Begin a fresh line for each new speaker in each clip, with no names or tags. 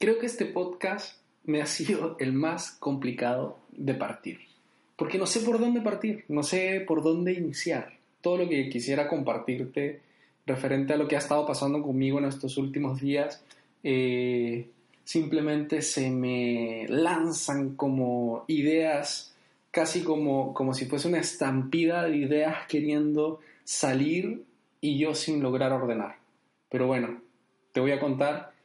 Creo que este podcast me ha sido el más complicado de partir. Porque no sé por dónde partir, no sé por dónde iniciar. Todo lo que quisiera compartirte referente a lo que ha estado pasando conmigo en estos últimos días, eh, simplemente se me lanzan como ideas, casi como, como si fuese una estampida de ideas queriendo salir y yo sin lograr ordenar. Pero bueno, te voy a contar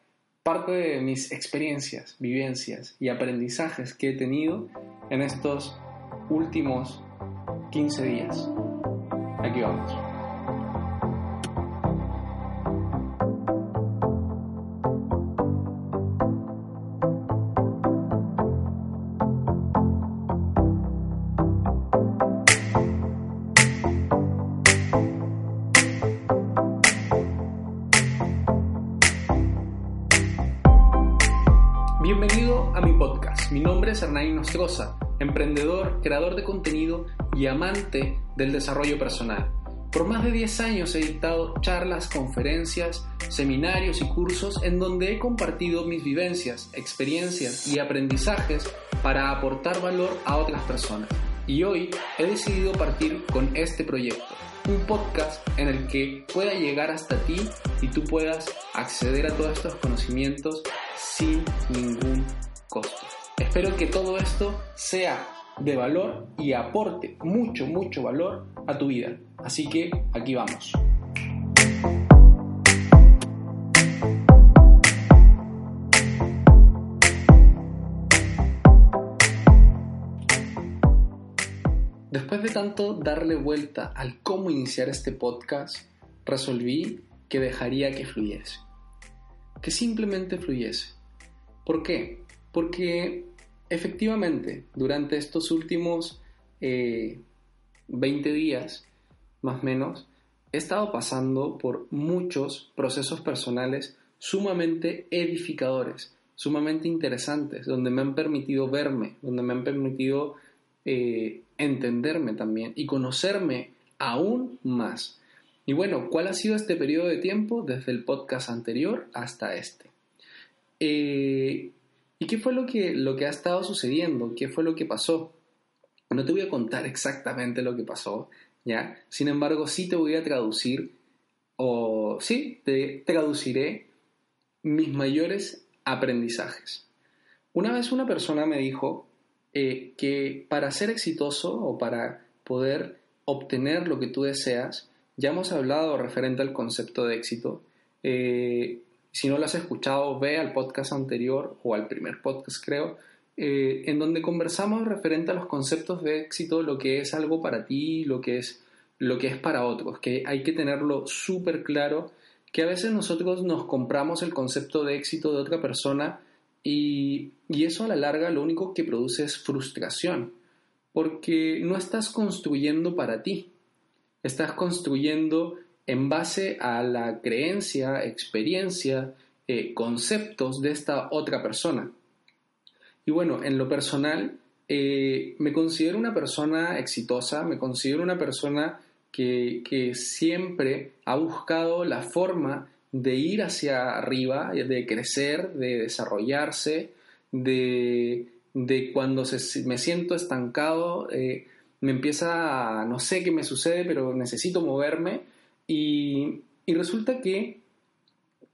parte de mis experiencias, vivencias y aprendizajes que he tenido en estos últimos 15 días. Aquí vamos. Bienvenido a mi podcast. Mi nombre es Hernán Nostroza, emprendedor, creador de contenido y amante del desarrollo personal. Por más de 10 años he dictado charlas, conferencias, seminarios y cursos en donde he compartido mis vivencias, experiencias y aprendizajes para aportar valor a otras personas. Y hoy he decidido partir con este proyecto, un podcast en el que pueda llegar hasta ti y tú puedas acceder a todos estos conocimientos sin ningún costo. Espero que todo esto sea de valor y aporte mucho, mucho valor a tu vida. Así que aquí vamos. Después de tanto darle vuelta al cómo iniciar este podcast, resolví que dejaría que fluyese. Que simplemente fluyese. ¿Por qué? Porque efectivamente durante estos últimos 20 días, más o menos, he estado pasando por muchos procesos personales sumamente edificadores, sumamente interesantes, donde me han permitido verme, donde me han permitido eh, entenderme también y conocerme aún más. Y bueno, ¿cuál ha sido este periodo de tiempo desde el podcast anterior hasta este? Eh, ¿Y qué fue lo que, lo que ha estado sucediendo? ¿Qué fue lo que pasó? No te voy a contar exactamente lo que pasó, ¿ya? Sin embargo, sí te voy a traducir, o sí, te traduciré mis mayores aprendizajes. Una vez una persona me dijo eh, que para ser exitoso o para poder obtener lo que tú deseas, ya hemos hablado referente al concepto de éxito, eh, si no lo has escuchado, ve al podcast anterior o al primer podcast creo, eh, en donde conversamos referente a los conceptos de éxito, lo que es algo para ti, lo que es, lo que es para otros, que hay que tenerlo súper claro, que a veces nosotros nos compramos el concepto de éxito de otra persona y, y eso a la larga lo único que produce es frustración, porque no estás construyendo para ti, estás construyendo en base a la creencia, experiencia, eh, conceptos de esta otra persona. Y bueno, en lo personal, eh, me considero una persona exitosa, me considero una persona que, siempre ha buscado la forma de ir hacia arriba, de crecer, de desarrollarse, de, cuando me siento estancado, eh, me empieza a, no sé qué me sucede, pero necesito moverme y, resulta que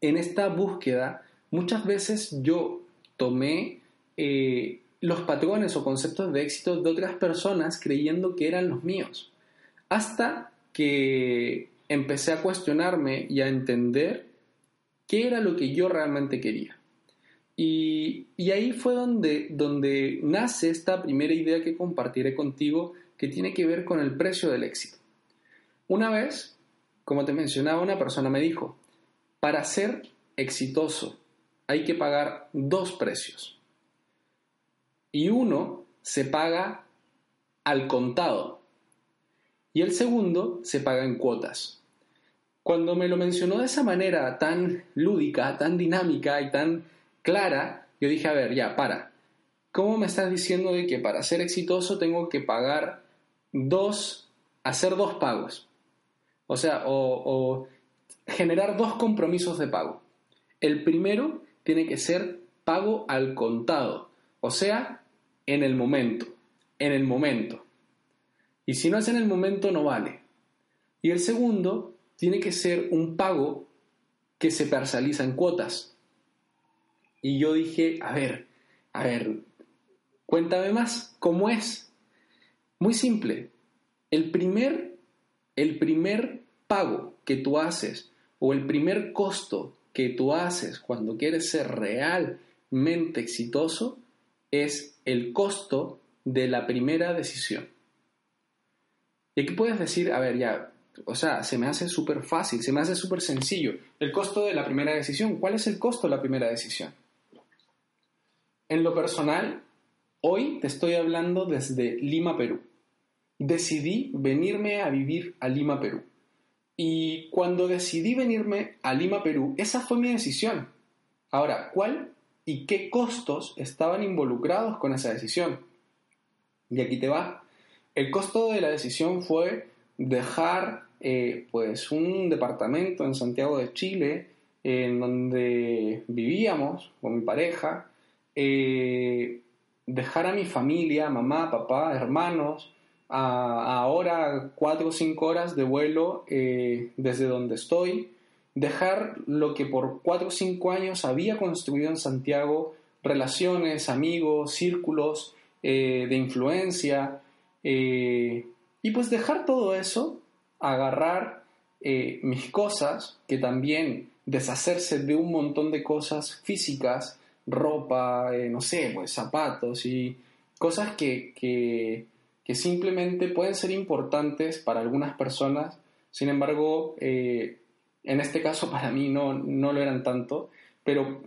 en esta búsqueda muchas veces yo tomé eh, los patrones o conceptos de éxito de otras personas creyendo que eran los míos. Hasta que empecé a cuestionarme y a entender qué era lo que yo realmente quería. Y, ahí fue donde, donde nace esta primera idea que compartiré contigo que tiene que ver con el precio del éxito. Una vez como te mencionaba, una persona me dijo, para ser exitoso hay que pagar dos precios. Y uno se paga al contado y el segundo se paga en cuotas. Cuando me lo mencionó de esa manera tan lúdica, tan dinámica y tan clara, yo dije, a ver, ya, para. ¿Cómo me estás diciendo de que para ser exitoso tengo que pagar dos, hacer dos pagos? O sea, o, generar dos compromisos de pago. El primero tiene que ser pago al contado, o sea, en el momento, en el momento. Y si no es en el momento, no vale. Y el segundo tiene que ser un pago que se parcializa en cuotas. Y yo dije, a ver, a ver, cuéntame más, ¿cómo es? Muy simple. El primer, el primer pago que tú haces o el primer costo que tú haces cuando quieres ser realmente exitoso es el costo de la primera decisión. Y aquí puedes decir, a ver, ya, o sea, se me hace súper fácil, se me hace súper sencillo. El costo de la primera decisión. ¿Cuál es el costo de la primera decisión? En lo personal, hoy te estoy hablando desde Lima, Perú. Decidí venirme a vivir a Lima, Perú. Y cuando decidí venirme a Lima, Perú, esa fue mi decisión. Ahora, ¿cuál y qué costos estaban involucrados con esa decisión? Y aquí te va. El costo de la decisión fue dejar eh, pues un departamento en Santiago de Chile en donde vivíamos con mi pareja, eh, dejar a mi familia, mamá, papá, hermanos, a, ahora cuatro o cinco horas de vuelo eh, desde donde estoy, dejar lo que por cuatro o cinco años había construido en Santiago, relaciones, amigos, círculos de influencia, eh, y pues dejar todo eso, agarrar eh, mis cosas, que también deshacerse de un montón de cosas físicas, ropa, eh, no sé, pues zapatos y cosas que, que, simplemente pueden ser importantes para algunas personas, sin embargo, en este caso para mí no, no lo eran tanto, pero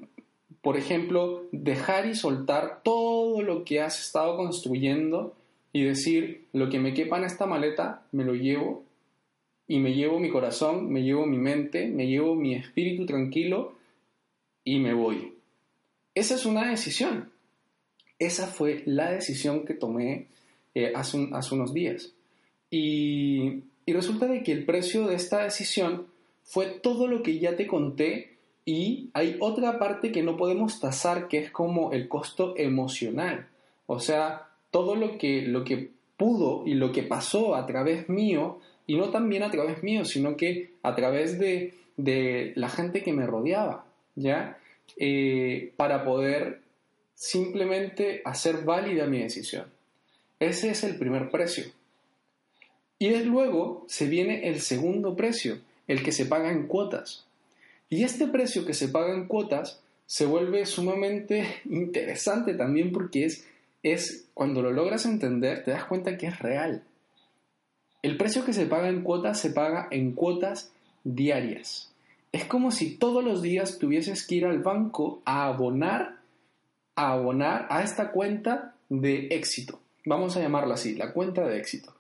por ejemplo, dejar y soltar todo lo que has estado construyendo y decir, lo que me quepa en esta maleta, me lo llevo y me llevo mi corazón, me llevo mi mente, me llevo mi espíritu tranquilo y me voy. Esa es una decisión. Esa fue la decisión que tomé eh, hace, unos días. Y, y resulta de que el precio de esta decisión fue todo lo que ya te conté y hay otra parte que no podemos tasar que es como el costo emocional. O sea, todo lo que, lo que pudo y lo que pasó a través mío, y no también a través mío, sino que a través de, la gente que me rodeaba, ¿ya? Eh, para poder simplemente hacer válida mi decisión. Ese es el primer precio. Y desde luego se viene el segundo precio, el que se paga en cuotas. Y este precio que se paga en cuotas se vuelve sumamente interesante también porque es es cuando lo logras entender, te das cuenta que es real. El precio que se paga en cuotas se paga en cuotas diarias. Es como si todos los días tuvieses que ir al banco a abonar, a abonar a esta cuenta de éxito. Vamos a llamarla así, la cuenta de éxito.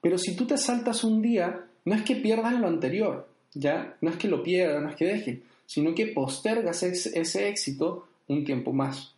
Pero si tú te saltas un día, no es que pierdas lo anterior, ¿ya? No es que lo pierdas, no es que deje, sino que postergas ese éxito un tiempo más.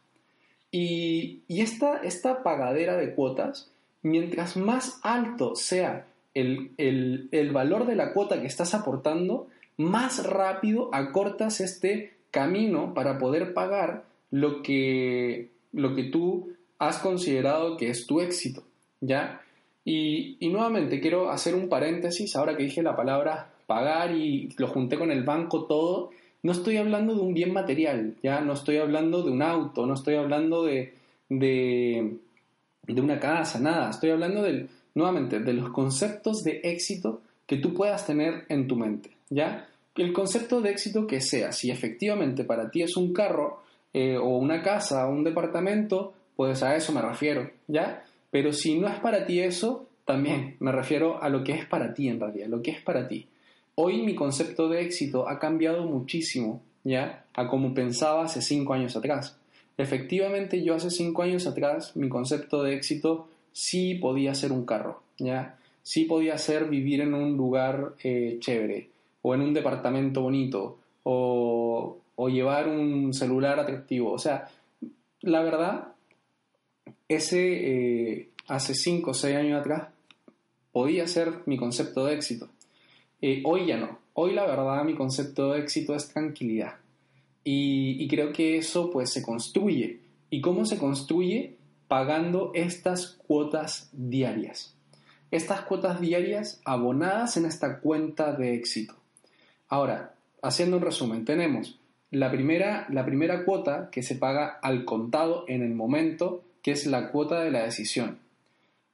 Y, esta, pagadera de cuotas, mientras más alto sea el, valor de la cuota que estás aportando, más rápido acortas este camino para poder pagar lo que, lo que tú has considerado que es tu éxito, ¿ya? Y, y, nuevamente quiero hacer un paréntesis ahora que dije la palabra pagar y lo junté con el banco todo. No estoy hablando de un bien material, ya no estoy hablando de un auto, no estoy hablando de, de, una casa, nada. Estoy hablando del, nuevamente de los conceptos de éxito que tú puedas tener en tu mente, ¿ya? El concepto de éxito que sea, si efectivamente para ti es un carro eh, o una casa o un departamento, pues a eso me refiero, ¿ya? Pero si no es para ti eso, también me refiero a lo que es para ti en realidad, lo que es para ti. Hoy mi concepto de éxito ha cambiado muchísimo, ¿ya? A como pensaba hace cinco años atrás. Efectivamente, yo hace cinco años atrás, mi concepto de éxito sí podía ser un carro, ¿ya? Sí podía ser vivir en un lugar eh, chévere, o en un departamento bonito, o, llevar un celular atractivo. O sea, la verdad, ese eh, hace 5 o 6 años atrás podía ser mi concepto de éxito. Eh, hoy ya no. Hoy la verdad mi concepto de éxito es tranquilidad. Y, creo que eso pues se construye. ¿Y cómo se construye? Pagando estas cuotas diarias. Estas cuotas diarias abonadas en esta cuenta de éxito. Ahora, haciendo un resumen, tenemos la primera, la primera cuota que se paga al contado en el momento, que es la cuota de la decisión.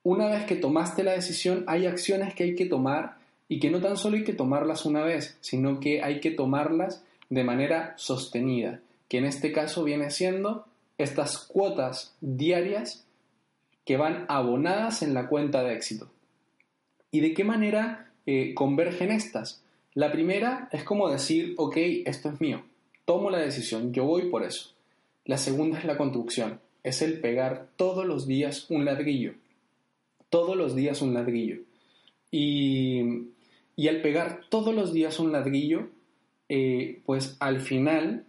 Una vez que tomaste la decisión, hay acciones que hay que tomar y que no tan solo hay que tomarlas una vez, sino que hay que tomarlas de manera sostenida, que en este caso viene siendo estas cuotas diarias que van abonadas en la cuenta de éxito. ¿Y de qué manera eh, convergen estas? La primera es como decir, ok, esto es mío tomo la decisión, yo voy por eso. La segunda es la construcción, es el pegar todos los días un ladrillo, todos los días un ladrillo. Y, y al pegar todos los días un ladrillo, eh, pues al final,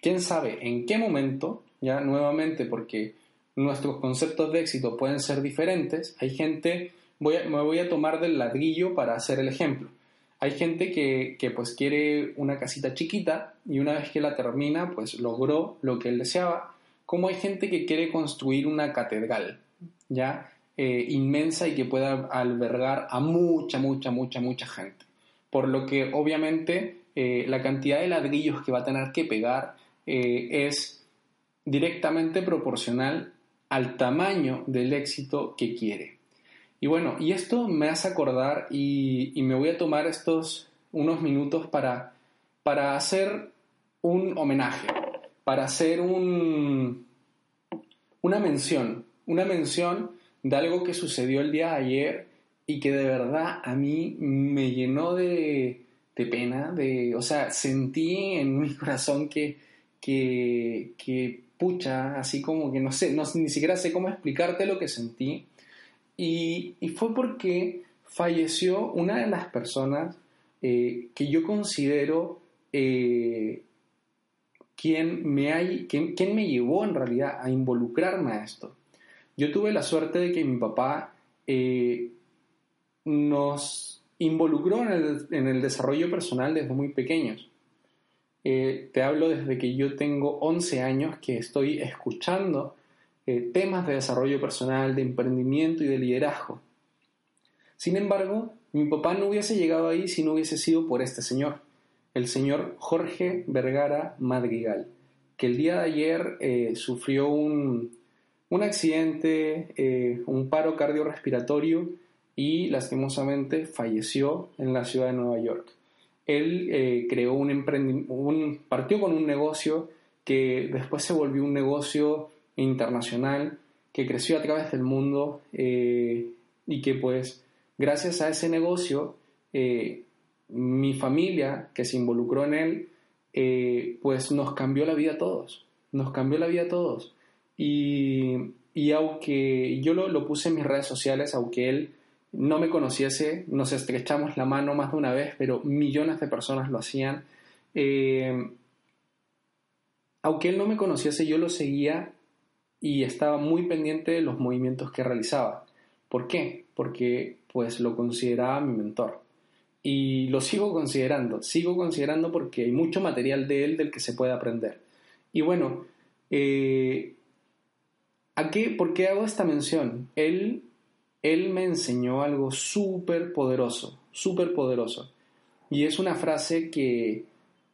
quién sabe en qué momento, ya nuevamente porque nuestros conceptos de éxito pueden ser diferentes, hay gente, voy me voy a tomar del ladrillo para hacer el ejemplo. Hay gente que, pues quiere una casita chiquita y una vez que la termina, pues logró lo que él deseaba. Como hay gente que quiere construir una catedral, ¿ya? Eh, inmensa y que pueda albergar a mucha, mucha, mucha, mucha gente. Por lo que obviamente eh, la cantidad de ladrillos que va a tener que pegar eh, es directamente proporcional al tamaño del éxito que quiere. Y bueno, y esto me hace acordar y, me voy a tomar estos unos minutos para, para hacer un homenaje, para hacer un, una mención, una mención de algo que sucedió el día de ayer y que de verdad a mí me llenó de, de pena, de, o sea, sentí en mi corazón que, que, que pucha, así como que no sé, no, ni siquiera sé cómo explicarte lo que sentí, y, fue porque falleció una de las personas eh, que yo considero eh, quien, me hay, quien, me llevó en realidad a involucrarme a esto. Yo tuve la suerte de que mi papá eh, nos involucró en el, desarrollo personal desde muy pequeños. te hablo desde que yo tengo 11 años que estoy escuchando eh, temas de desarrollo personal, de emprendimiento y de liderazgo. Sin embargo, mi papá no hubiese llegado ahí si no hubiese sido por este señor, el señor Jorge Vergara Madrigal, que el día de ayer eh, sufrió un, un accidente, eh, un paro cardiorrespiratorio y lastimosamente falleció en la ciudad de Nueva York. Él creó un emprendimiento, partió con un negocio que después se volvió un negocio internacional que creció a través del mundo eh, y que pues gracias a ese negocio eh, mi familia que se involucró en él eh, pues nos cambió la vida a todos, nos cambió la vida a todos y, y aunque yo lo, lo, puse en mis redes sociales, aunque él no me conociese, nos estrechamos la mano más de una vez, pero millones de personas lo hacían. aunque él no me conociese, yo lo seguía y estaba muy pendiente de los movimientos que realizaba. ¿Por qué? Porque pues lo consideraba mi mentor. Y lo sigo considerando, sigo considerando porque hay mucho material de él del que se puede aprender. Y bueno, eh, ¿a qué, ¿por qué hago esta mención? Él, él me enseñó algo súper poderoso, súper poderoso. Y es una frase que,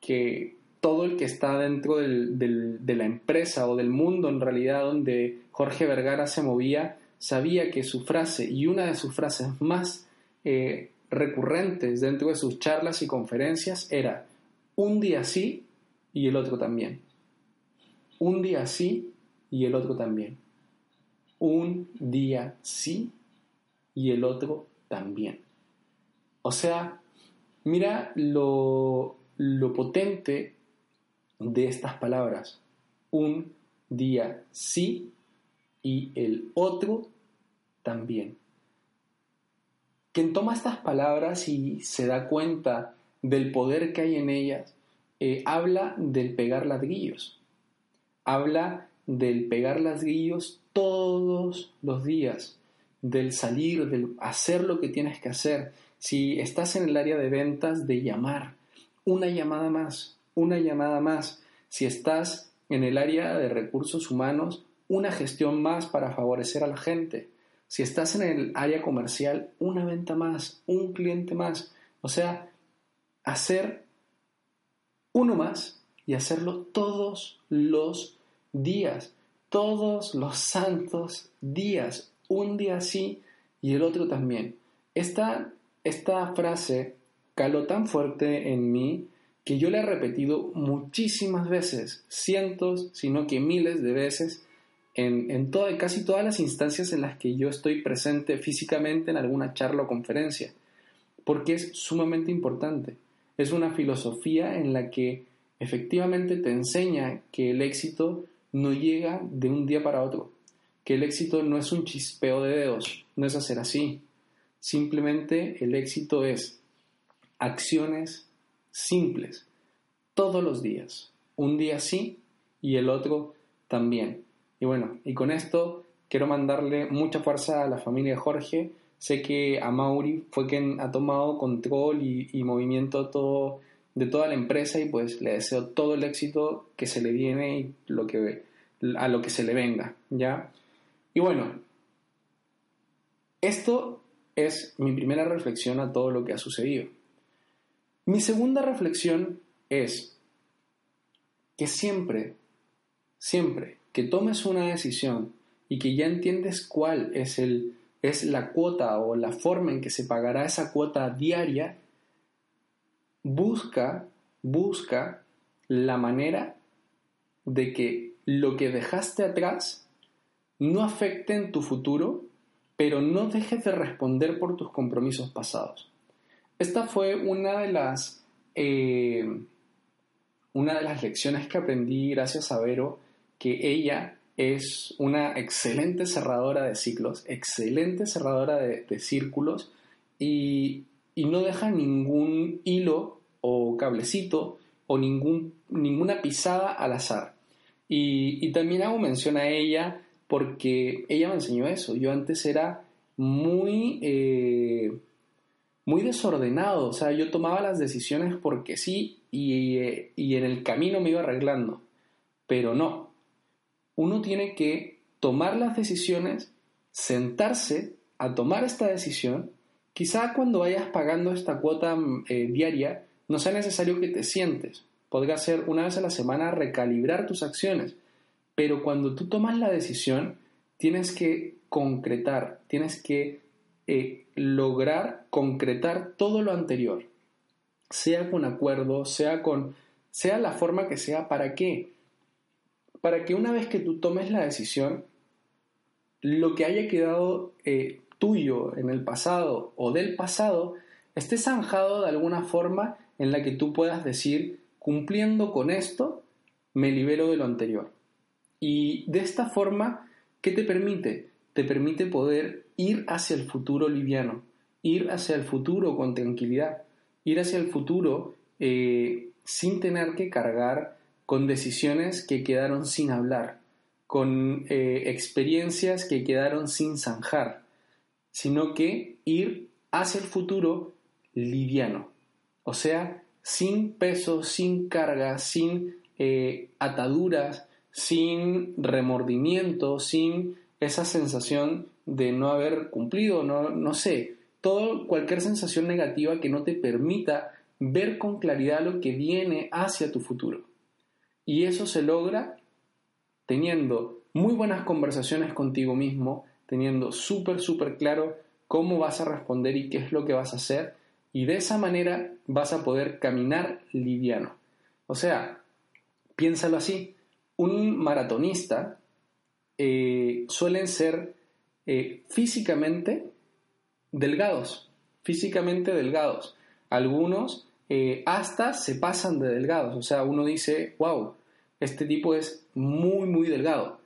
que todo el que está dentro de la empresa o del mundo en realidad donde Jorge Vergara se movía, sabía que su frase y una de sus frases más eh, recurrentes dentro de sus charlas y conferencias era un día sí y el otro también. Un día sí y el otro también. Un día sí y el otro también. O sea, mira lo, lo potente de estas palabras. Un día sí y el otro también. Quien toma estas palabras y se da cuenta del poder que hay en ellas, eh, habla del pegar ladrillos. Habla del pegar ladrillos todos los días, del salir, del hacer lo que tienes que hacer. Si estás en el área de ventas, de llamar. Una llamada más, una llamada más. Si estás en el área de recursos humanos, una gestión más para favorecer a la gente. Si estás en el área comercial, una venta más, un cliente más. O sea, hacer uno más y hacerlo todos los días, todos los santos días, un día sí y el otro también. Esta, esta frase caló tan fuerte en mí que yo la he repetido muchísimas veces, cientos, sino que miles de veces, en, en casi todas las instancias en las que yo estoy presente físicamente en alguna charla o conferencia, porque es sumamente importante. Es una filosofía en la que efectivamente te enseña que el éxito no llega de un día para otro, que el éxito no es un chispeo de dedos, no es hacer así. Simplemente el éxito es acciones simples, todos los días, un día sí y el otro también. Y bueno, y con esto quiero mandarle mucha fuerza a la familia Jorge. Sé que a Mauri fue quien ha tomado control y, movimiento todo, de toda la empresa y pues le deseo todo el éxito que se le viene y lo que, a lo que se le venga, ¿ya? Y bueno, esto es mi primera reflexión a todo lo que ha sucedido. Mi segunda reflexión es que siempre, siempre que tomes una decisión y que ya entiendes cuál es, el, es la cuota o la forma en que se pagará esa cuota diaria, busca, busca la manera de que lo que dejaste atrás no afecte en tu futuro, pero no dejes de responder por tus compromisos pasados. Esta fue una de las, eh, una de las lecciones que aprendí gracias a Vero, que ella es una excelente cerradora de ciclos, excelente cerradora de, círculos y, y, no deja ningún hilo o cablecito o ningún, ninguna pisada al azar. Y, y también hago mención a ella porque ella me enseñó eso. Yo antes era muy, eh, muy desordenado, o sea, yo tomaba las decisiones porque sí y, eh, y en el camino me iba arreglando, pero no. Uno tiene que tomar las decisiones, sentarse a tomar esta decisión. Quizá cuando vayas pagando esta cuota eh, diaria no sea necesario que te sientes. Podría ser una vez a la semana recalibrar tus acciones pero cuando tú tomas la decisión, tienes que concretar, tienes que eh, lograr concretar todo lo anterior, sea con acuerdo, sea con, sea la forma que sea, ¿para qué? Para que una vez que tú tomes la decisión, lo que haya quedado eh, tuyo en el pasado o del pasado esté zanjado de alguna forma en la que tú puedas decir, cumpliendo con esto, me libero de lo anterior. Y de esta forma, ¿qué te permite? Te permite poder ir hacia el futuro liviano, ir hacia el futuro con tranquilidad, ir hacia el futuro eh, sin tener que cargar con decisiones que quedaron sin hablar, con eh, experiencias que quedaron sin zanjar, sino que ir hacia el futuro liviano, o sea, sin peso, sin carga, sin eh, ataduras, sin remordimiento, sin esa sensación de no haber cumplido, no, no sé, todo, cualquier sensación negativa que no te permita ver con claridad lo que viene hacia tu futuro. Y eso se logra teniendo muy buenas conversaciones contigo mismo, teniendo súper, súper claro cómo vas a responder y qué es lo que vas a hacer, y de esa manera vas a poder caminar liviano. O sea, piénsalo así, un maratonista eh, suelen ser eh, físicamente delgados, físicamente delgados. Algunos eh, hasta se pasan de delgados. O sea, uno dice, wow, este tipo es muy, muy delgado.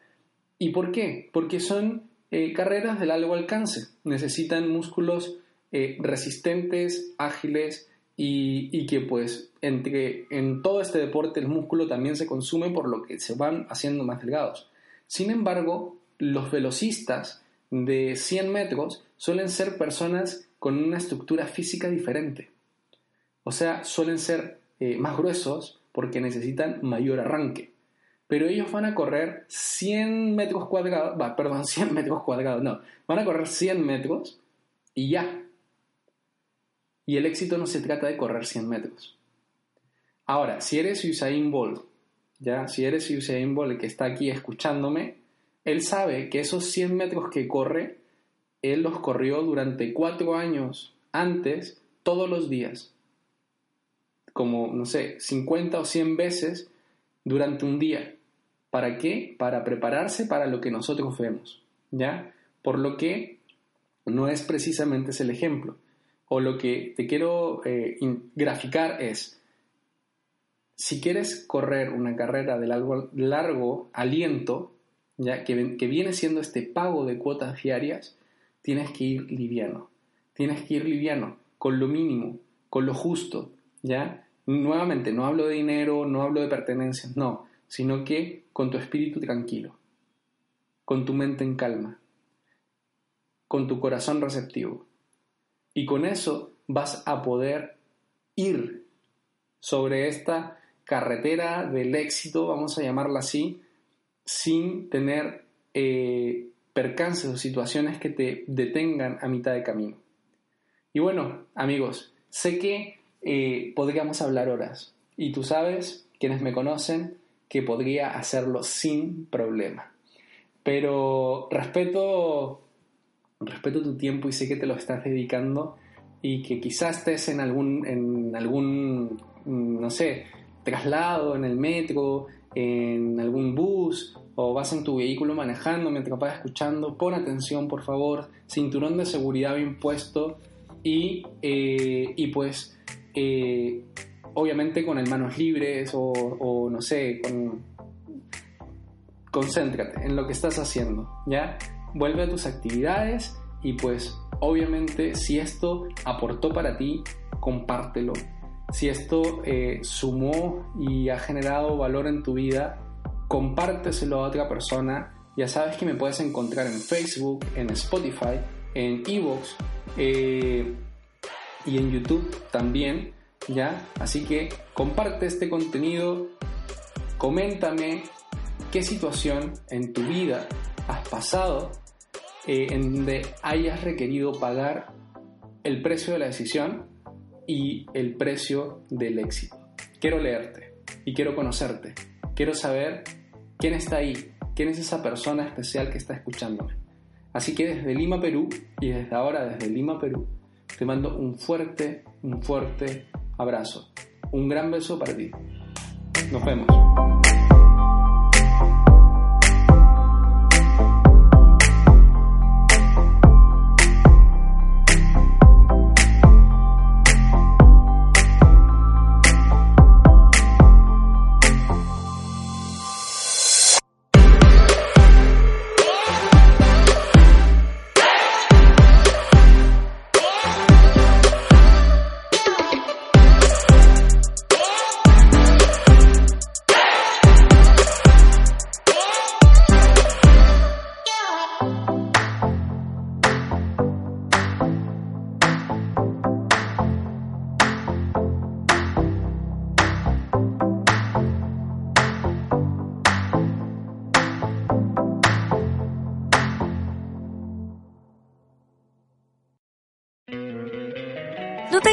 ¿Y por qué? Porque son carreras de largo alcance. Necesitan músculos resistentes, ágiles y, que pues entre, en todo este deporte el músculo también se consume por lo que se van haciendo más delgados. Sin embargo, los velocistas de 100 metros suelen ser personas con una estructura física diferente. O sea, suelen ser eh, más gruesos porque necesitan mayor arranque. Pero ellos van a correr 100 metros cuadrados, perdón, 100 metros cuadrados, no, van a correr 100 metros y ya. Y el éxito no se trata de correr 100 metros. Ahora, si eres Usain Bolt, ya, si eres Usain Bolt que está aquí escuchándome, él sabe que esos 100 metros que corre, él los corrió durante 4 años antes, todos los días. Como, no sé, 50 o 100 veces durante un día. ¿Para qué? Para prepararse para lo que nosotros vemos, ¿ya? Por lo que no es precisamente ese el ejemplo. O lo que te quiero eh, graficar es, si quieres correr una carrera de largo, aliento, ya que, que, viene siendo este pago de cuotas diarias, tienes que ir liviano. Tienes que ir liviano, con lo mínimo, con lo justo, ¿ya? Nuevamente, no hablo de dinero, no hablo de pertenencias, no, sino que con tu espíritu tranquilo, con tu mente en calma, con tu corazón receptivo. Y con eso vas a poder ir sobre esta carretera del éxito, vamos a llamarla así, sin tener eh, percances o situaciones que te detengan a mitad de camino. Y bueno, amigos, sé que eh, podríamos hablar horas y tú sabes, quienes me conocen, que podría hacerlo sin problema. Pero respeto, respeto tu tiempo y sé que te lo estás dedicando y que quizás estés en algún, en algún, no sé, traslado, en el metro, en algún bus o vas en tu vehículo manejando mientras vas escuchando, pon atención por favor, cinturón de seguridad bien puesto y, eh, y pues eh, obviamente con manos libres o, no sé, con... concéntrate en lo que estás haciendo, ¿ya? Vuelve a tus actividades y pues obviamente si esto aportó para ti, compártelo. Si esto eh, sumó y ha generado valor en tu vida, compárteselo a otra persona. Ya sabes que me puedes encontrar en Facebook, en Spotify, en Evox eh, y en YouTube también. ¿ya? Así que comparte este contenido, coméntame qué situación en tu vida has pasado eh, en donde hayas requerido pagar el precio de la decisión y el precio del éxito. Quiero leerte y quiero conocerte. Quiero saber quién está ahí, quién es esa persona especial que está escuchándome. Así que desde Lima, Perú, y desde ahora desde Lima, Perú, te mando un fuerte, un fuerte abrazo. Un gran beso para ti. Nos vemos.